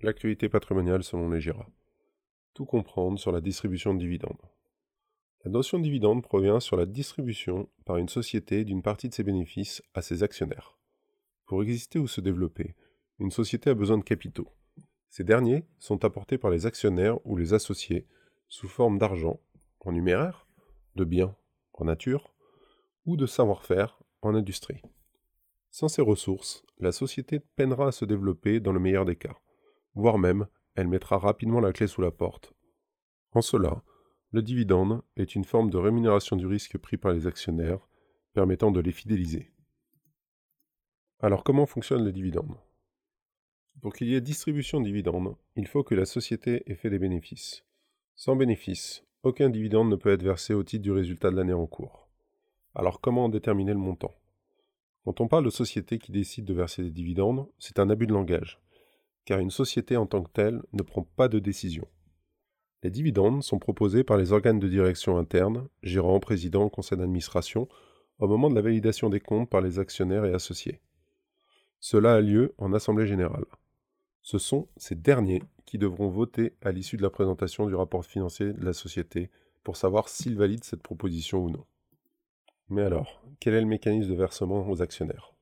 L'actualité patrimoniale selon les GIRA. Tout comprendre sur la distribution de dividendes. La notion de dividende provient sur la distribution par une société d'une partie de ses bénéfices à ses actionnaires. Pour exister ou se développer, une société a besoin de capitaux. Ces derniers sont apportés par les actionnaires ou les associés sous forme d'argent en numéraire, de biens en nature ou de savoir-faire en industrie. Sans ces ressources, la société peinera à se développer dans le meilleur des cas voire même elle mettra rapidement la clé sous la porte. En cela, le dividende est une forme de rémunération du risque pris par les actionnaires, permettant de les fidéliser. Alors comment fonctionne le dividende? Pour qu'il y ait distribution de dividendes, il faut que la société ait fait des bénéfices. Sans bénéfices, aucun dividende ne peut être versé au titre du résultat de l'année en cours. Alors comment déterminer le montant? Quand on parle de société qui décide de verser des dividendes, c'est un abus de langage car une société en tant que telle ne prend pas de décision. Les dividendes sont proposés par les organes de direction interne, gérant, président, conseil d'administration, au moment de la validation des comptes par les actionnaires et associés. Cela a lieu en Assemblée générale. Ce sont ces derniers qui devront voter à l'issue de la présentation du rapport financier de la société pour savoir s'ils valident cette proposition ou non. Mais alors, quel est le mécanisme de versement aux actionnaires?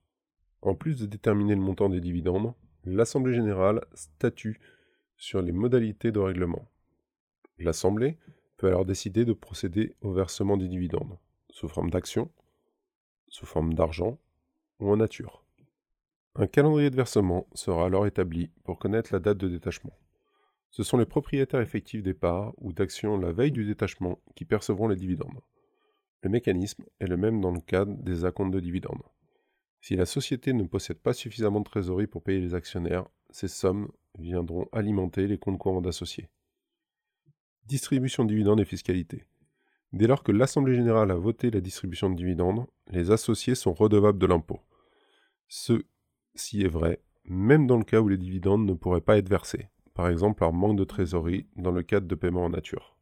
En plus de déterminer le montant des dividendes, l'Assemblée générale statue sur les modalités de règlement. L'Assemblée peut alors décider de procéder au versement des dividendes, sous forme d'action, sous forme d'argent ou en nature. Un calendrier de versement sera alors établi pour connaître la date de détachement. Ce sont les propriétaires effectifs des parts ou d'actions la veille du détachement qui percevront les dividendes. Le mécanisme est le même dans le cadre des acomptes de dividendes. Si la société ne possède pas suffisamment de trésorerie pour payer les actionnaires, ces sommes viendront alimenter les comptes courants d'associés. Distribution de dividendes et fiscalité. Dès lors que l'Assemblée générale a voté la distribution de dividendes, les associés sont redevables de l'impôt. Ceci est vrai, même dans le cas où les dividendes ne pourraient pas être versés, par exemple par manque de trésorerie dans le cadre de paiement en nature.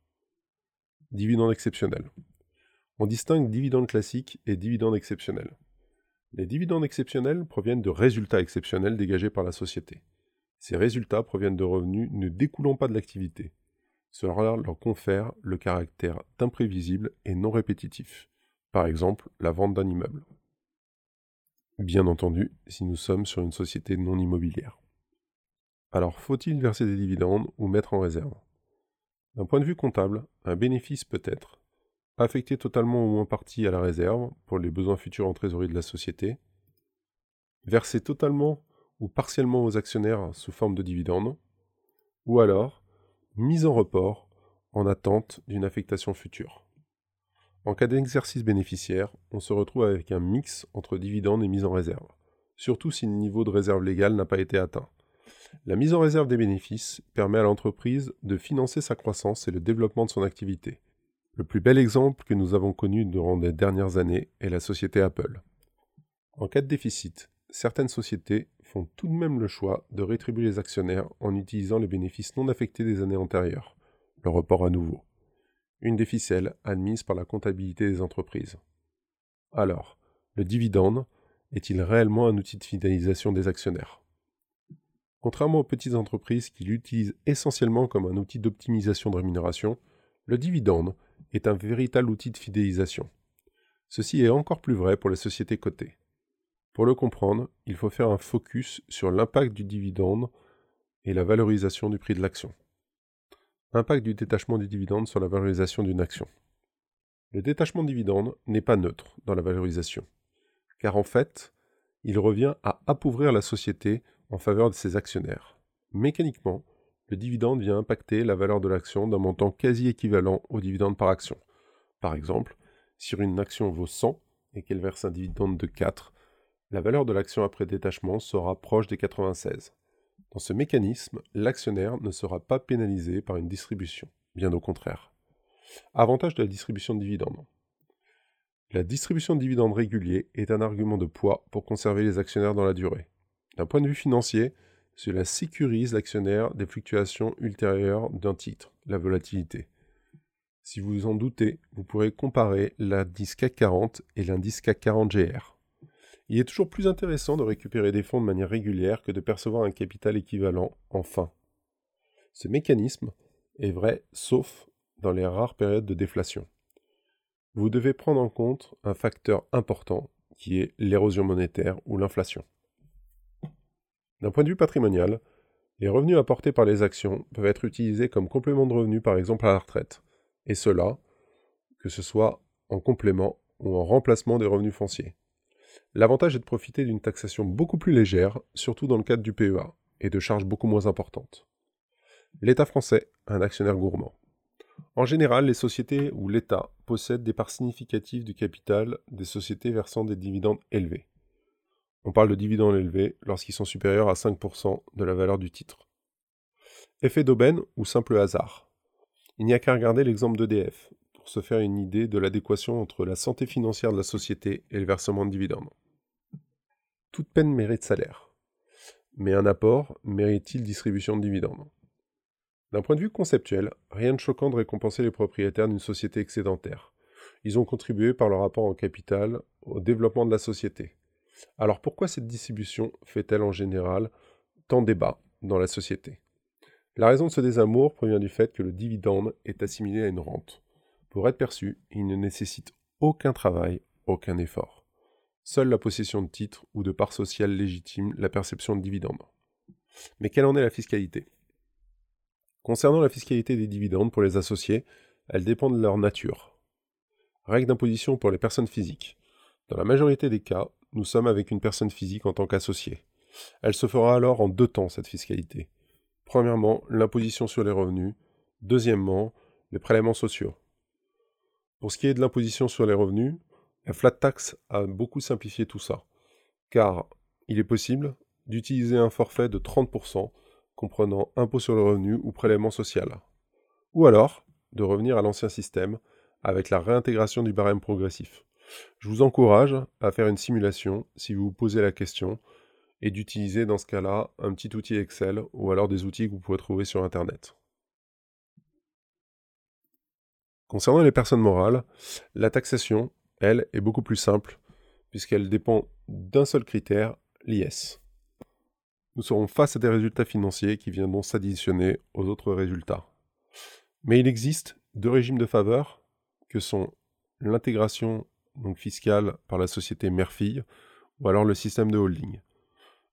Dividendes exceptionnels. On distingue dividendes classiques et dividendes exceptionnels. Les dividendes exceptionnels proviennent de résultats exceptionnels dégagés par la société. Ces résultats proviennent de revenus ne découlant pas de l'activité. Cela leur confère le caractère d'imprévisible et non répétitif. Par exemple, la vente d'un immeuble. Bien entendu, si nous sommes sur une société non immobilière. Alors faut-il verser des dividendes ou mettre en réserve? D'un point de vue comptable, un bénéfice peut être affecté totalement ou moins partie à la réserve pour les besoins futurs en trésorerie de la société, versé totalement ou partiellement aux actionnaires sous forme de dividendes, ou alors mise en report en attente d'une affectation future. En cas d'exercice bénéficiaire, on se retrouve avec un mix entre dividendes et mise en réserve, surtout si le niveau de réserve légale n'a pas été atteint. La mise en réserve des bénéfices permet à l'entreprise de financer sa croissance et le développement de son activité, le plus bel exemple que nous avons connu durant les dernières années est la société Apple. En cas de déficit, certaines sociétés font tout de même le choix de rétribuer les actionnaires en utilisant les bénéfices non affectés des années antérieures, le report à nouveau. Une des ficelles admise par la comptabilité des entreprises. Alors, le dividende est-il réellement un outil de fidélisation des actionnaires? Contrairement aux petites entreprises qui l'utilisent essentiellement comme un outil d'optimisation de rémunération, le dividende est un véritable outil de fidélisation. Ceci est encore plus vrai pour les sociétés cotées. Pour le comprendre, il faut faire un focus sur l'impact du dividende et la valorisation du prix de l'action. Impact du détachement du dividende sur la valorisation d'une action. Le détachement de dividende n'est pas neutre dans la valorisation, car en fait, il revient à appauvrir la société en faveur de ses actionnaires. Mécaniquement, le dividende vient impacter la valeur de l'action d'un montant quasi équivalent au dividende par action. Par exemple, si une action vaut 100 et qu'elle verse un dividende de 4, la valeur de l'action après détachement sera proche des 96. Dans ce mécanisme, l'actionnaire ne sera pas pénalisé par une distribution, bien au contraire. Avantage de la distribution de dividendes. La distribution de dividendes réguliers est un argument de poids pour conserver les actionnaires dans la durée. D'un point de vue financier, cela sécurise l'actionnaire des fluctuations ultérieures d'un titre, la volatilité. Si vous en doutez, vous pourrez comparer l'indice CAC 40 et l'indice CAC 40 GR. Il est toujours plus intéressant de récupérer des fonds de manière régulière que de percevoir un capital équivalent en fin Ce mécanisme est vrai sauf dans les rares périodes de déflation. Vous devez prendre en compte un facteur important qui est l'érosion monétaire ou l'inflation. D'un point de vue patrimonial, les revenus apportés par les actions peuvent être utilisés comme complément de revenus par exemple à la retraite, et cela, que ce soit en complément ou en remplacement des revenus fonciers. L'avantage est de profiter d'une taxation beaucoup plus légère, surtout dans le cadre du PEA, et de charges beaucoup moins importantes. L'État français un actionnaire gourmand. En général, les sociétés ou l'État possèdent des parts significatives du capital des sociétés versant des dividendes élevés. On parle de dividendes élevés lorsqu'ils sont supérieurs à 5% de la valeur du titre. Effet d'aubaine ou simple hasard Il n'y a qu'à regarder l'exemple d'EDF pour se faire une idée de l'adéquation entre la santé financière de la société et le versement de dividendes. Toute peine mérite salaire. Mais un apport mérite-t-il distribution de dividendes? D'un point de vue conceptuel, rien de choquant de récompenser les propriétaires d'une société excédentaire. Ils ont contribué par leur rapport en capital au développement de la société. Alors pourquoi cette distribution fait-elle en général tant débat dans la société? La raison de ce désamour provient du fait que le dividende est assimilé à une rente. Pour être perçu, il ne nécessite aucun travail, aucun effort. Seule la possession de titres ou de parts sociales légitime la perception de dividendes. Mais quelle en est la fiscalité? Concernant la fiscalité des dividendes pour les associés, elle dépend de leur nature. Règle d'imposition pour les personnes physiques. Dans la majorité des cas, nous sommes avec une personne physique en tant qu'associé. Elle se fera alors en deux temps, cette fiscalité. Premièrement, l'imposition sur les revenus. Deuxièmement, les prélèvements sociaux. Pour ce qui est de l'imposition sur les revenus, la flat tax a beaucoup simplifié tout ça, car il est possible d'utiliser un forfait de 30% comprenant impôt sur le revenu ou prélèvement social. Ou alors de revenir à l'ancien système avec la réintégration du barème progressif. Je vous encourage à faire une simulation si vous vous posez la question et d'utiliser dans ce cas-là un petit outil Excel ou alors des outils que vous pouvez trouver sur Internet. Concernant les personnes morales, la taxation elle, est beaucoup plus simple, puisqu'elle dépend d'un seul critère, l'IS. Nous serons face à des résultats financiers qui viendront s'additionner aux autres résultats. Mais il existe deux régimes de faveur, que sont l'intégration fiscale par la société mère-fille, ou alors le système de holding.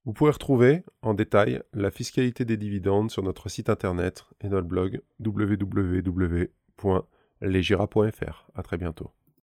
Vous pourrez retrouver en détail la fiscalité des dividendes sur notre site internet et notre blog www.legira.fr. À très bientôt.